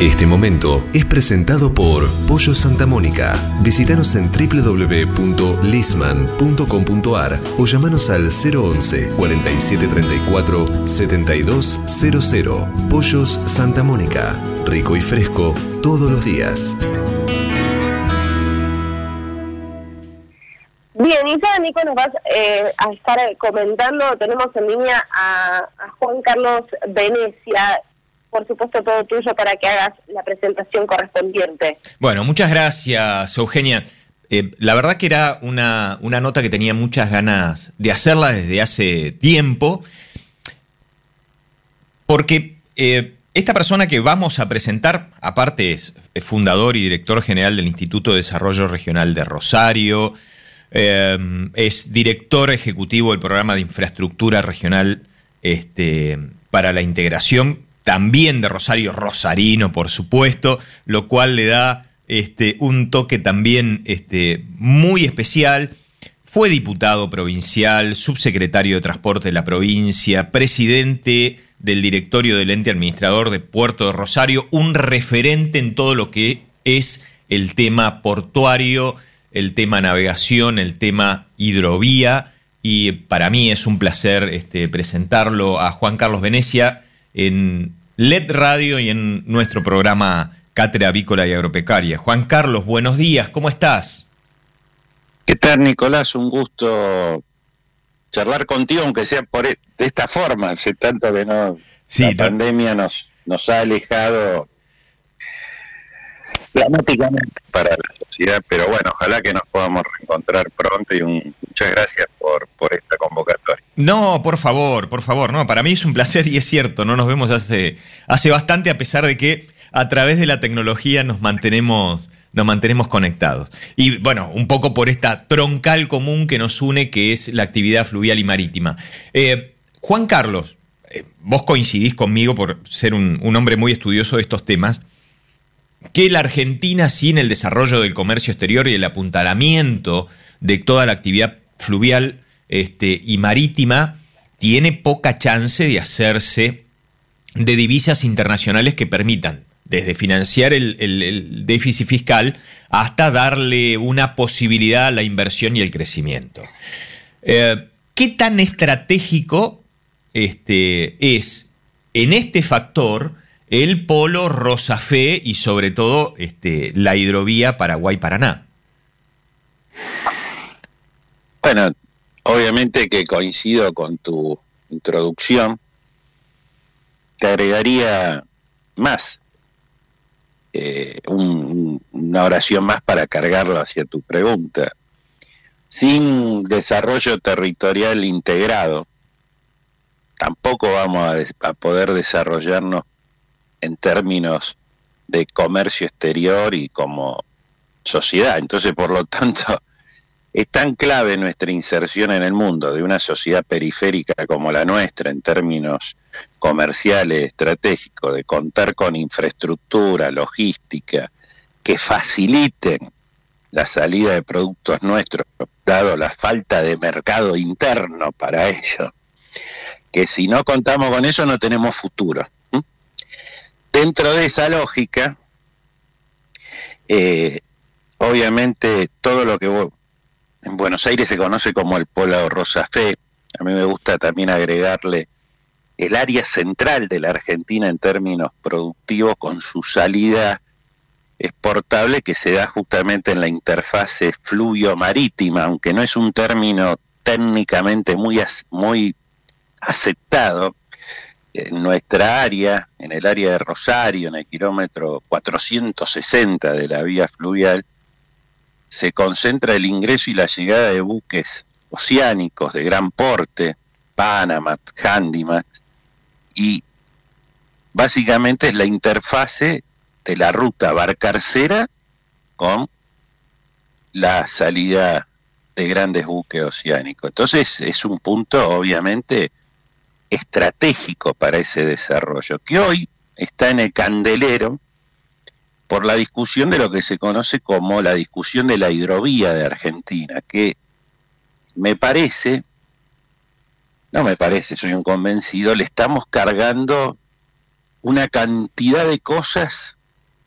Este momento es presentado por Pollo Santa Mónica. Visítanos en www.lisman.com.ar o llamanos al 011 4734 7200. Pollos Santa Mónica. Rico y fresco todos los días. Bien, y ya Nico nos vas eh, a estar comentando, tenemos en línea a, a Juan Carlos Venecia, por supuesto todo tuyo para que hagas la presentación correspondiente. Bueno, muchas gracias, Eugenia. Eh, la verdad que era una, una, nota que tenía muchas ganas de hacerla desde hace tiempo, porque eh, esta persona que vamos a presentar, aparte es fundador y director general del Instituto de Desarrollo Regional de Rosario, eh, es director ejecutivo del programa de infraestructura regional este, para la integración también de Rosario Rosarino, por supuesto, lo cual le da este, un toque también este, muy especial. Fue diputado provincial, subsecretario de Transporte de la provincia, presidente del directorio del ente administrador de Puerto de Rosario, un referente en todo lo que es el tema portuario, el tema navegación, el tema hidrovía. Y para mí es un placer este, presentarlo a Juan Carlos Venecia en LED Radio y en nuestro programa Cátedra Avícola y Agropecuaria. Juan Carlos, buenos días, ¿cómo estás? ¿Qué tal, Nicolás? Un gusto charlar contigo, aunque sea por e, de esta forma, hace tanto que no la pandemia nos, nos ha alejado dramáticamente para la sociedad, pero bueno, ojalá que nos podamos reencontrar pronto y muchas gracias por, por esta convocatoria. No, por favor, por favor, no, para mí es un placer y es cierto, no nos vemos hace, hace bastante a pesar de que a través de la tecnología nos mantenemos, nos mantenemos conectados. Y bueno, un poco por esta troncal común que nos une, que es la actividad fluvial y marítima. Eh, Juan Carlos, eh, vos coincidís conmigo por ser un, un hombre muy estudioso de estos temas que la Argentina, sin el desarrollo del comercio exterior y el apuntalamiento de toda la actividad fluvial este, y marítima, tiene poca chance de hacerse de divisas internacionales que permitan desde financiar el, déficit fiscal hasta darle una posibilidad a la inversión y el crecimiento. Eh, ¿Qué tan estratégico este, es en este factor el polo Rosafé y sobre todo este, la hidrovía Paraguay-Paraná. Bueno, obviamente que coincido con tu introducción. Te agregaría más, eh, una oración más para cargarlo hacia tu pregunta. Sin desarrollo territorial integrado, tampoco vamos a poder desarrollarnos en términos de comercio exterior y como sociedad. Entonces, por lo tanto, Es tan clave nuestra inserción en el mundo de una sociedad periférica como la nuestra en términos comerciales estratégicos, de contar con infraestructura, logística, que faciliten la salida de productos nuestros, dado la falta de mercado interno para ello, que si no contamos con eso no tenemos futuro. Dentro de esa lógica, eh, obviamente todo lo que en Buenos Aires se conoce como el Polo Rosa Fe, a mí me gusta también agregarle el área central de la Argentina en términos productivos con su salida exportable que se da justamente en la interfase fluvio-marítima, aunque no es un término técnicamente muy, muy aceptado. En nuestra área, en el área de Rosario, en el kilómetro 460 de la vía fluvial, se concentra el ingreso y la llegada de buques oceánicos de gran porte, Panama, Handymax, y básicamente es la interfase de la ruta barcarcera con la salida de grandes buques oceánicos. Entonces es un punto obviamente estratégico para ese desarrollo, que hoy está en el candelero por la discusión de lo que se conoce como la discusión de la hidrovía de Argentina, que me parece, no me parece, soy un convencido, le estamos cargando una cantidad de cosas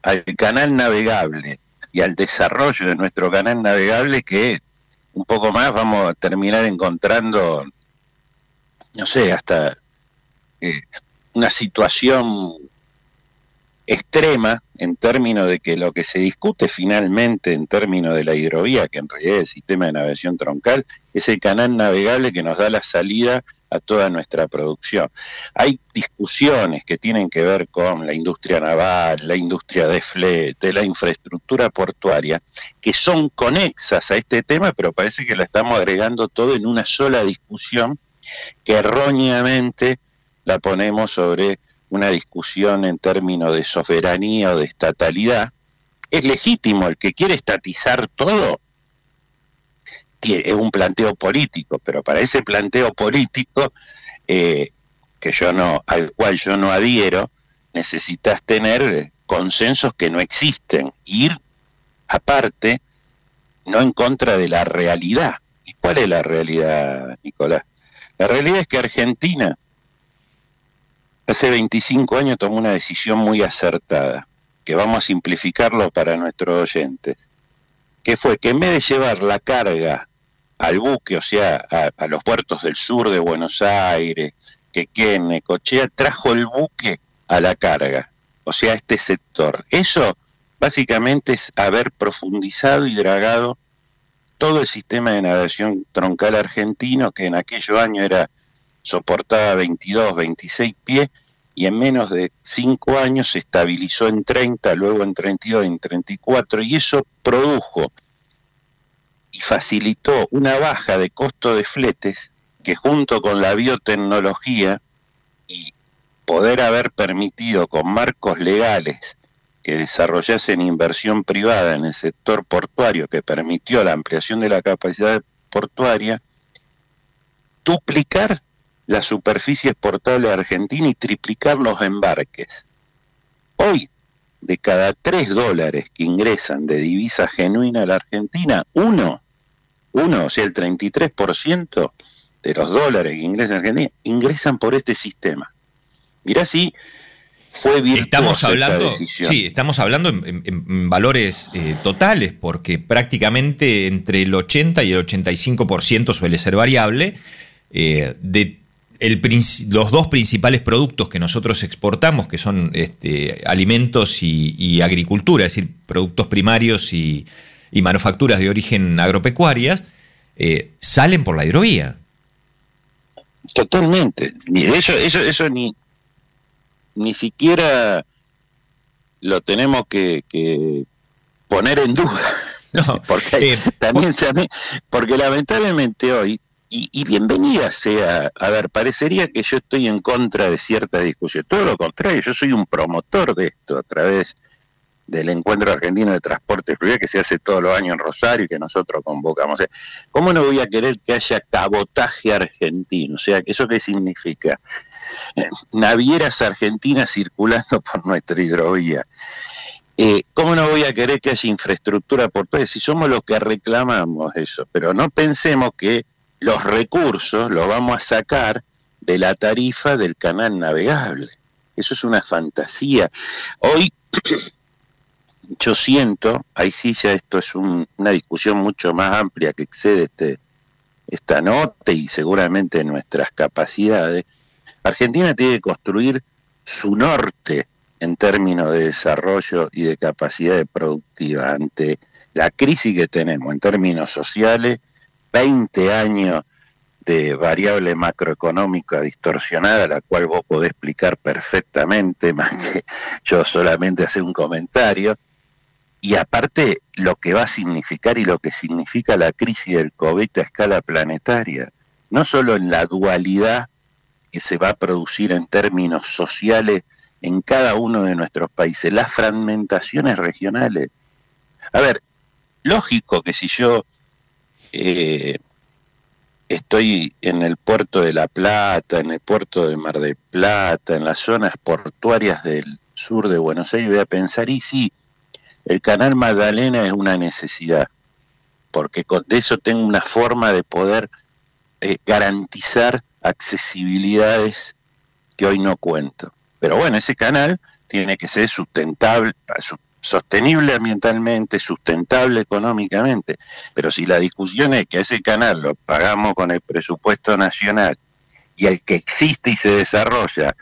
al canal navegable y al desarrollo de nuestro canal navegable que un poco más vamos a terminar encontrando, no sé, hasta eh, una situación extrema en términos de que lo que se discute finalmente en términos de la hidrovía, que en realidad es el sistema de navegación troncal, es el canal navegable que nos da la salida a toda nuestra producción. Hay discusiones que tienen que ver con la industria naval, la industria de flete, la infraestructura portuaria, que son conexas a este tema, pero parece que la estamos agregando todo en una sola discusión que erróneamente la ponemos sobre una discusión en términos de soberanía o de estatalidad. Es legítimo el que quiere estatizar todo, es un planteo político, pero para ese planteo político eh, que yo no, al cual yo no adhiero, necesitas tener consensos que no existen, ir aparte, no en contra de la realidad. ¿Y cuál es la realidad, Nicolás? La realidad es que Argentina hace 25 años tomó una decisión muy acertada, que vamos a simplificarlo para nuestros oyentes, que fue que en vez de llevar la carga al buque, o sea, a, los puertos del sur de Buenos Aires, Quequén, Cochea, trajo el buque a la carga, o sea, a este sector. Eso básicamente es haber profundizado y dragado todo el sistema de navegación troncal argentino, que en aquellos años era soportaba 22, 26 pies, y en menos de 5 años se estabilizó en 30, luego en 32, en 34, y eso produjo y facilitó una baja de costo de fletes que junto con la biotecnología y poder haber permitido con marcos legales que desarrollasen inversión privada en el sector portuario que permitió la ampliación de la capacidad portuaria, duplicar la superficie exportable Argentina y triplicar los embarques. Hoy de cada tres dólares que ingresan de divisa genuina a la Argentina, uno, uno, o sea, el 33% de los dólares que ingresan a Argentina, ingresan por este sistema. Mirá si fue. Estamos hablando, sí, estamos hablando en, valores eh, totales, porque prácticamente entre el 80 y el 85% suele ser variable. Eh, de los dos principales productos que nosotros exportamos, que son este, alimentos y, agricultura, es decir, productos primarios y, manufacturas de origen agropecuarias, eh, salen por la hidrovía. Totalmente. Eso, eso, eso ni, ni siquiera lo tenemos que, poner en duda. No, porque eh, también, porque lamentablemente hoy y, bienvenida sea, a ver, parecería que yo estoy en contra de cierta discusión, todo lo contrario, yo soy un promotor de esto a través del Encuentro Argentino de Transporte Fluvial que se hace todos los años en Rosario y que nosotros convocamos. ¿Cómo no voy a querer que haya cabotaje argentino? O sea, ¿eso qué significa? Navieras argentinas circulando por nuestra hidrovía. Eh, ¿Cómo no voy a querer que haya infraestructura portuaria si somos los que reclamamos eso? Pero no pensemos que los recursos los vamos a sacar de la tarifa del canal navegable. Eso es una fantasía. Hoy yo siento, ahí sí ya esto es una discusión mucho más amplia que excede este, esta nota y seguramente nuestras capacidades, Argentina tiene que construir su norte en términos de desarrollo y de capacidad productiva ante la crisis que tenemos en términos sociales, 20 años de variable macroeconómica distorsionada, la cual vos podés explicar perfectamente, más que yo solamente hacer un comentario, y aparte lo que va a significar y lo que significa la crisis del COVID a escala planetaria, no solo en la dualidad que se va a producir en términos sociales en cada uno de nuestros países, las fragmentaciones regionales. A ver, lógico que si yo eh, estoy en el puerto de La Plata, en el puerto de Mar del Plata, en las zonas portuarias del sur de Buenos Aires, voy a pensar, y sí, el canal Magdalena es una necesidad, porque con eso tengo una forma de poder eh, garantizar accesibilidades que hoy no cuento. Pero bueno, ese canal tiene que ser sustentable, sostenible ambientalmente, sustentable económicamente. Pero si la discusión es que ese canal lo pagamos con el presupuesto nacional y el que existe y se desarrolla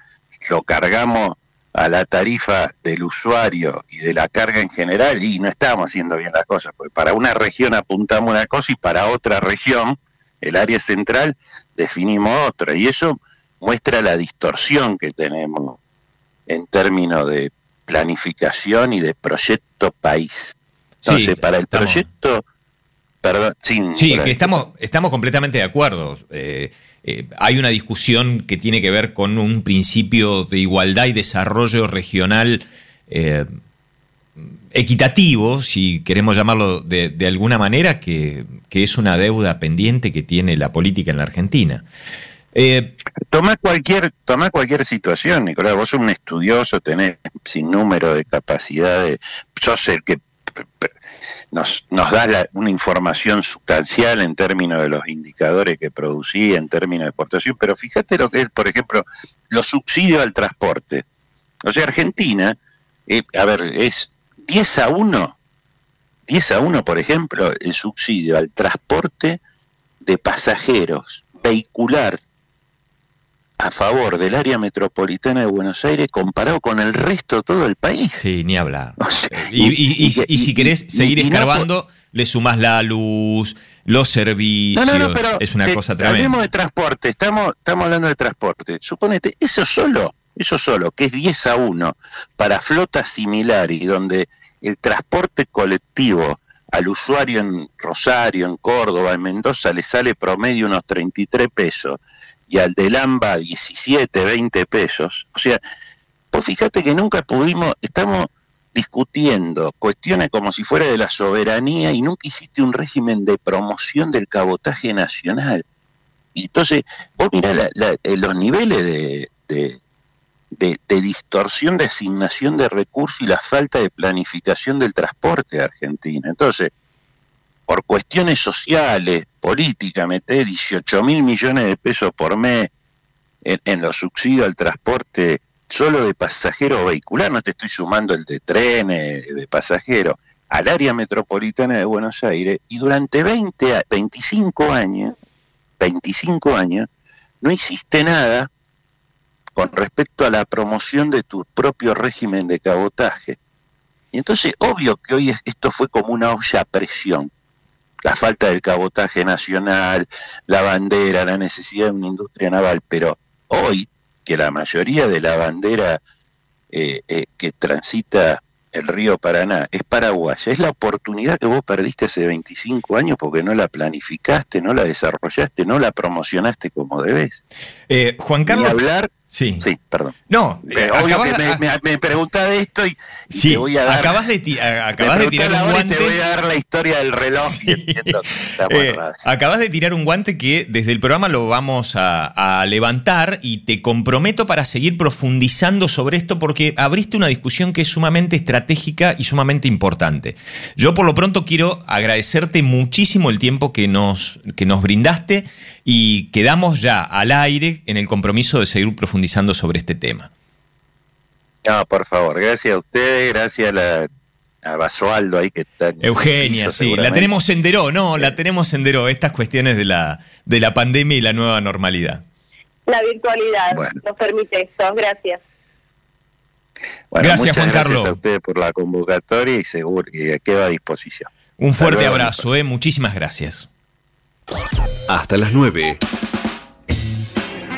lo cargamos a la tarifa del usuario y de la carga en general y no estamos haciendo bien las cosas, porque para una región apuntamos una cosa y para otra región, el área central, definimos otra. Y eso muestra la distorsión que tenemos en términos de planificación y de proyecto país. Entonces, para el proyecto... Perdón, sí, que estamos, estamos completamente de acuerdo. Eh, eh, hay una discusión que tiene que ver con un principio de igualdad y desarrollo regional eh, equitativo, si queremos llamarlo de, alguna manera, que, es una deuda pendiente que tiene la política en la Argentina. Eh, toma cualquier, toma cualquier situación, Nicolás, vos sos un estudioso, tenés sin número de capacidades, sos el que nos, nos da una información sustancial en términos de los indicadores que producí, en términos de exportación, pero fíjate lo que es, por ejemplo, los subsidios al transporte. O sea, Argentina, eh, a ver, es 10 a 1, 10 a 1, por ejemplo, el subsidio al transporte de pasajeros vehicular a favor del área metropolitana de Buenos Aires comparado con el resto de todo el país. Sí, ni hablar. y, si querés seguir escarbando, le sumás la luz, los servicios. No, no, pero es una cosa tremenda. Hablemos de transporte, estamos, estamos hablando de transporte. Suponete, eso solo, eso solo, que es 10 a 1 para flotas similares donde el transporte colectivo al usuario en Rosario, en Córdoba, en Mendoza le sale promedio unos 33 pesos y al del AMBA 17, 20 pesos. O sea, pues fíjate que nunca pudimos, estamos discutiendo cuestiones como si fuera de la soberanía y nunca hiciste un régimen de promoción del cabotaje nacional. Y entonces, vos mirá eh, los niveles de, de, distorsión de asignación de recursos y la falta de planificación del transporte de Argentina. Entonces, por cuestiones sociales, políticas, meter 18 mil millones de pesos por mes en, los subsidios al transporte solo de pasajero vehicular, no te estoy sumando el de trenes, de pasajero, al área metropolitana de Buenos Aires, y durante 20, 25 años, 25 años, no hiciste nada con respecto a la promoción de tu propio régimen de cabotaje. Y entonces, obvio que hoy esto fue como una olla a presión la falta del cabotaje nacional, la bandera, la necesidad de una industria naval, pero hoy que la mayoría de la bandera eh, eh, que transita el río Paraná es paraguaya, es la oportunidad que vos perdiste hace 25 años porque no la planificaste, no la desarrollaste, no la promocionaste como debes. Eh, Juan Carlos... Hablar, Sí. Sí, perdón. No, eh, obvio que me, me, pregunta de esto y, sí, te voy a dar. Acabas de, acabas de tirar un guante. te voy a dar la historia del reloj. Eh, acabas de tirar un guante que desde el programa lo vamos a, a, levantar y te comprometo para seguir profundizando sobre esto porque abriste una discusión que es sumamente estratégica y sumamente importante. Yo por lo pronto quiero agradecerte muchísimo el tiempo que nos, que nos brindaste y quedamos ya al aire en el compromiso de seguir profundizando sobre este tema. No, por favor, gracias a ustedes, gracias a, la, a Basualdo ahí que está. Eugenia, sí, la tenemos en Deró, no, la tenemos en Deró, estas cuestiones de la, de la pandemia y la nueva normalidad. La virtualidad nos permite esto, gracias. gracias, Juan Carlos. Gracias a ustedes por la convocatoria y seguro que queda a disposición. Un fuerte abrazo, eh, muchísimas gracias. Hasta las 9.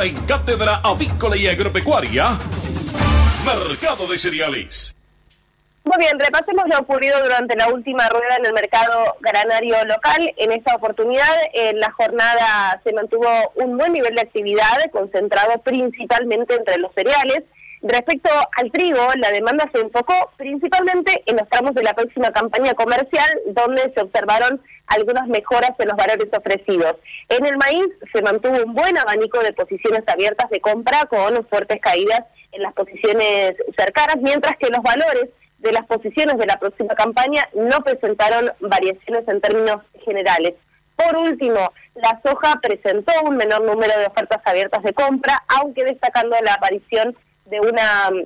Ahora en Cátedra Avícola y Agropecuaria, Mercado de Cereales. Muy bien, repasemos lo ocurrido durante la última rueda en el mercado granario local. En esta oportunidad, en la jornada se mantuvo un buen nivel de actividad, concentrado principalmente entre los cereales. Respecto al trigo, la demanda se enfocó principalmente en los tramos de la próxima campaña comercial, donde se observaron algunas mejoras en los valores ofrecidos. En el maíz se mantuvo un buen abanico de posiciones abiertas de compra con fuertes caídas en las posiciones cercanas, mientras que los valores de las posiciones de la próxima campaña no presentaron variaciones en términos generales. Por último, la soja presentó un menor número de ofertas abiertas de compra, aunque destacando la aparición de una mm,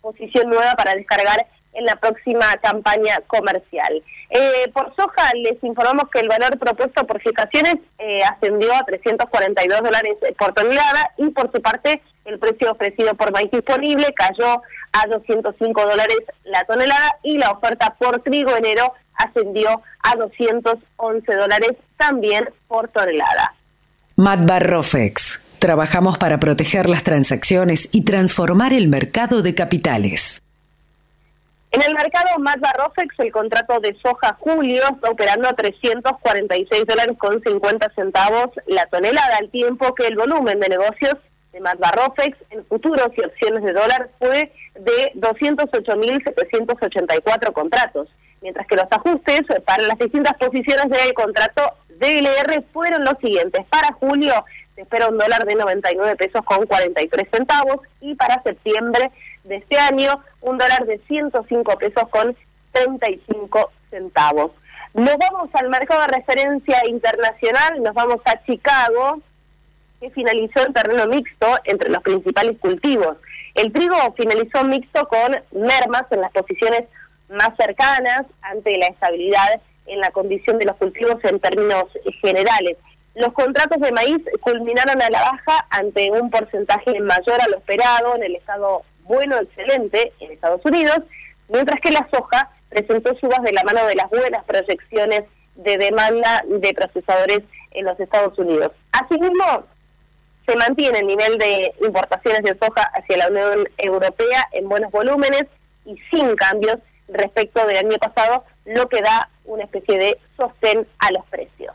posición nueva para descargar en la próxima campaña comercial. Eh, por soja les informamos que el valor propuesto por fijaciones eh, ascendió a 342 dólares por tonelada y por su parte el precio ofrecido por maíz disponible cayó a 205 dólares la tonelada y la oferta por trigo enero ascendió a 211 dólares también por tonelada. Matbarrofex. Trabajamos para proteger las transacciones y transformar el mercado de capitales. En el mercado Mazda Rofex, el contrato de soja julio está operando a 346 dólares con 50 centavos la tonelada, al tiempo que el volumen de negocios de Mazda Rofex en futuros y opciones de dólar fue de 208.784 contratos, mientras que los ajustes para las distintas posiciones del contrato DLR fueron los siguientes. Para julio se espera un dólar de 99 pesos con 43 centavos y para septiembre de este año un dólar de 105 pesos con 35 centavos. Nos vamos al mercado de referencia internacional, nos vamos a Chicago, que finalizó en terreno mixto entre los principales cultivos. El trigo finalizó mixto con mermas en las posiciones más cercanas ante la estabilidad en la condición de los cultivos en términos generales. Los contratos de maíz culminaron a la baja ante un porcentaje mayor a lo esperado en el estado bueno, excelente en Estados Unidos, mientras que la soja presentó subas de la mano de las buenas proyecciones de demanda de procesadores en los Estados Unidos. Asimismo, se mantiene el nivel de importaciones de soja hacia la Unión Europea en buenos volúmenes y sin cambios respecto del año pasado, lo que da una especie de sostén a los precios.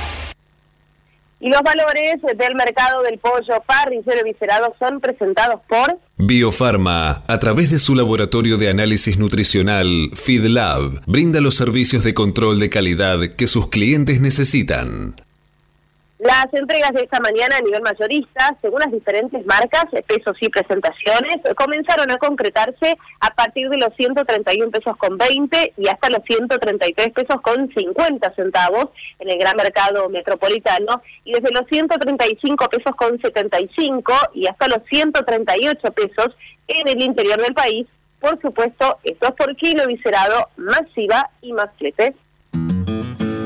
Y los valores del mercado del pollo parrillero viscerado son presentados por Biofarma, a través de su laboratorio de análisis nutricional, FeedLab, brinda los servicios de control de calidad que sus clientes necesitan. Las entregas de esta mañana a nivel mayorista, según las diferentes marcas, pesos y presentaciones, comenzaron a concretarse a partir de los 131 pesos con 20 y hasta los 133 pesos con 50 centavos en el gran mercado metropolitano y desde los 135 pesos con 75 y hasta los 138 pesos en el interior del país. Por supuesto, esto es por kilo viscerado, masiva y más flete.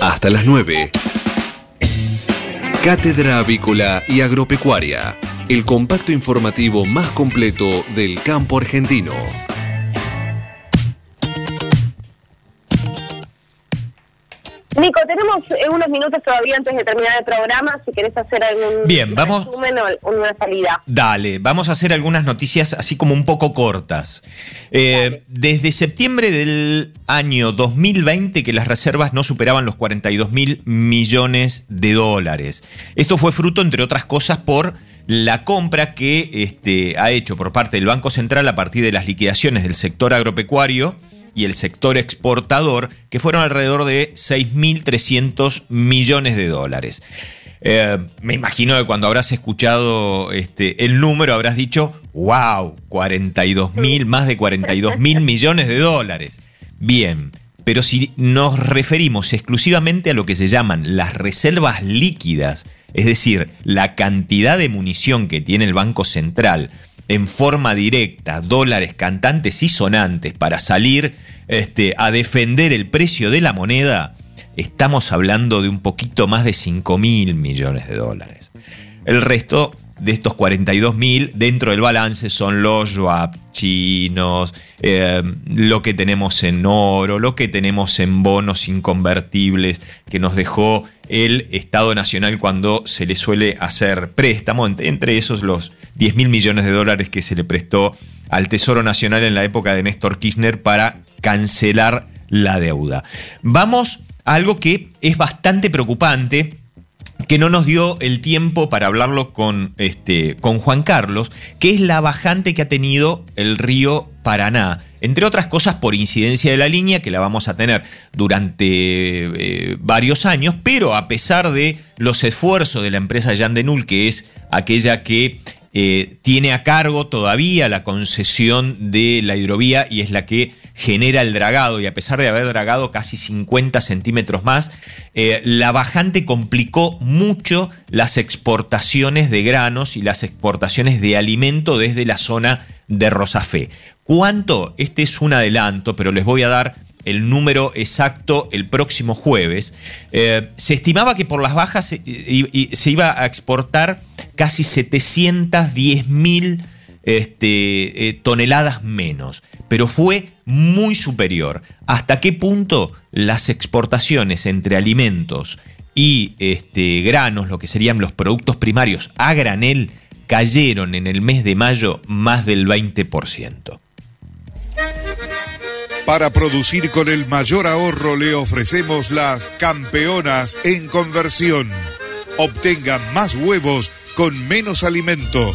Hasta las 9. Cátedra Avícola y Agropecuaria, el compacto informativo más completo del campo argentino. Nico, tenemos eh, unos minutos todavía antes de terminar el programa, si querés hacer algún Bien, vamos, resumen o una salida. Dale, vamos a hacer algunas noticias así como un poco cortas. Eh, desde septiembre del año 2020 que las reservas no superaban los 42 mil millones de dólares. Esto fue fruto, entre otras cosas, por la compra que este, ha hecho por parte del Banco Central a partir de las liquidaciones del sector agropecuario y el sector exportador, que fueron alrededor de 6.300 millones de dólares. Eh, me imagino que cuando habrás escuchado este, el número habrás dicho, wow, 42 mil, más de 42 mil millones de dólares. Bien, pero si nos referimos exclusivamente a lo que se llaman las reservas líquidas, es decir, la cantidad de munición que tiene el Banco Central en forma directa dólares cantantes y sonantes para salir este, a defender el precio de la moneda, estamos hablando de un poquito más de 5 mil millones de dólares. El resto de estos 42 mil dentro del balance son los yuap chinos, eh, lo que tenemos en oro, lo que tenemos en bonos inconvertibles que nos dejó el Estado Nacional cuando se le suele hacer préstamo, entre esos los 10 mil millones de dólares que se le prestó al Tesoro Nacional en la época de Néstor Kirchner para cancelar la deuda. Vamos a algo que es bastante preocupante, que no nos dio el tiempo para hablarlo con, este, con Juan Carlos, que es la bajante que ha tenido el río Paraná, entre otras cosas por incidencia de la línea, que la vamos a tener durante eh, varios años, pero a pesar de los esfuerzos de la empresa Yandenul, que es aquella que eh, tiene a cargo todavía la concesión de la hidrovía y es la que genera el dragado y a pesar de haber dragado casi 50 centímetros más, eh, la bajante complicó mucho las exportaciones de granos y las exportaciones de alimento desde la zona de Rosafé. ¿Cuánto? Este es un adelanto, pero les voy a dar el número exacto el próximo jueves. Eh, se estimaba que por las bajas se, iba a exportar casi 710 mil este, eh, toneladas menos, pero fue muy superior. ¿Hasta qué punto las exportaciones entre alimentos y este, granos, lo que serían los productos primarios a granel, cayeron en el mes de mayo más del 20%? Para producir con el mayor ahorro le ofrecemos las campeonas en conversión. Obtenga más huevos con menos alimento,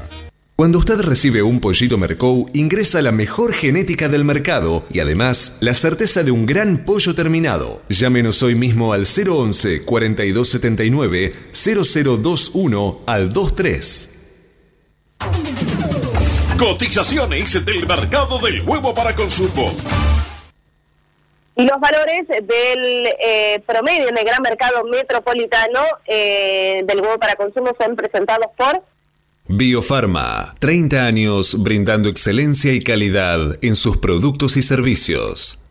Cuando usted recibe un pollito Mercou, ingresa la mejor genética del mercado y además la certeza de un gran pollo terminado. Llámenos hoy mismo al 011 4279 0021 al 23. Cotizaciones del mercado del huevo para consumo. Y los valores del eh, promedio en el gran mercado metropolitano eh, del huevo para consumo son presentados por Biofarma, 30 años brindando excelencia y calidad en sus productos y servicios.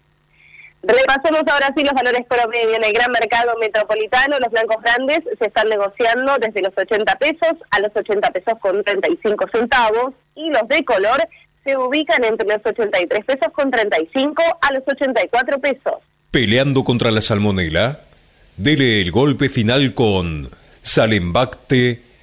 Repasemos ahora sí los valores promedio en el gran mercado metropolitano. Los blancos grandes se están negociando desde los 80 pesos a los 80 pesos con 35 centavos y los de color se ubican entre los 83 pesos con 35 a los 84 pesos. ¿Peleando contra la salmonela? Dele el golpe final con Salembacte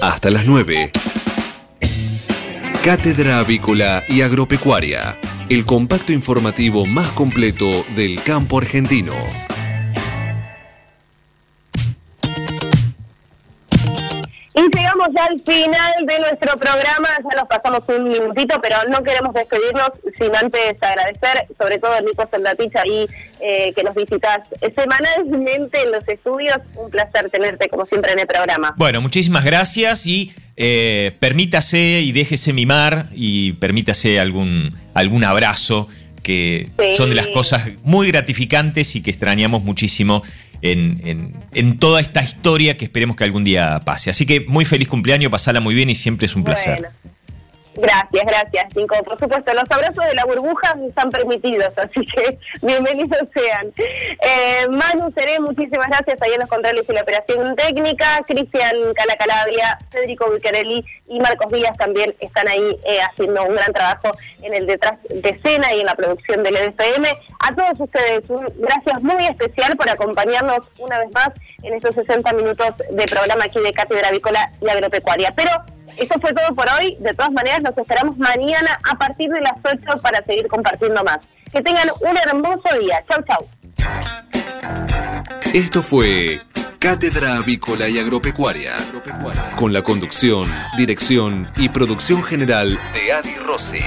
Hasta las 9. Cátedra Avícola y Agropecuaria, el compacto informativo más completo del campo argentino. Llegamos ya al final de nuestro programa, ya nos pasamos un minutito, pero no queremos despedirnos sin antes agradecer, sobre todo a Nico Soldatich ahí, eh, que nos visitas semanalmente en los estudios. Un placer tenerte como siempre en el programa. Bueno, muchísimas gracias y eh, permítase y déjese mimar y permítase algún, algún abrazo, que son de las cosas muy gratificantes y que extrañamos muchísimo en, toda esta historia que esperemos que algún día pase. Así que muy feliz cumpleaños, pasala muy bien y siempre es un placer. Gracias, gracias, Cinco. Por supuesto, los abrazos de la burbuja están permitidos, así que bienvenidos sean. Eh, Manu Seré, muchísimas gracias ahí en los controles y la operación técnica. Cristian Calacalabria, Federico Bucarelli y Marcos Díaz también están ahí eh, haciendo un gran trabajo en el detrás de escena y en la producción del EDFM. A todos ustedes, un gracias muy especial por acompañarnos una vez más en estos 60 minutos de programa aquí de Cátedra Avícola y Agropecuaria. Pero eso fue todo por hoy. De todas maneras, nos esperamos mañana a partir de las 8 para seguir compartiendo más. Que tengan un hermoso día. Chau, chau. Esto fue Cátedra Avícola y Agropecuaria, con la conducción, dirección y producción general de Adi Rossi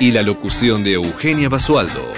y la locución de Eugenia Basualdo.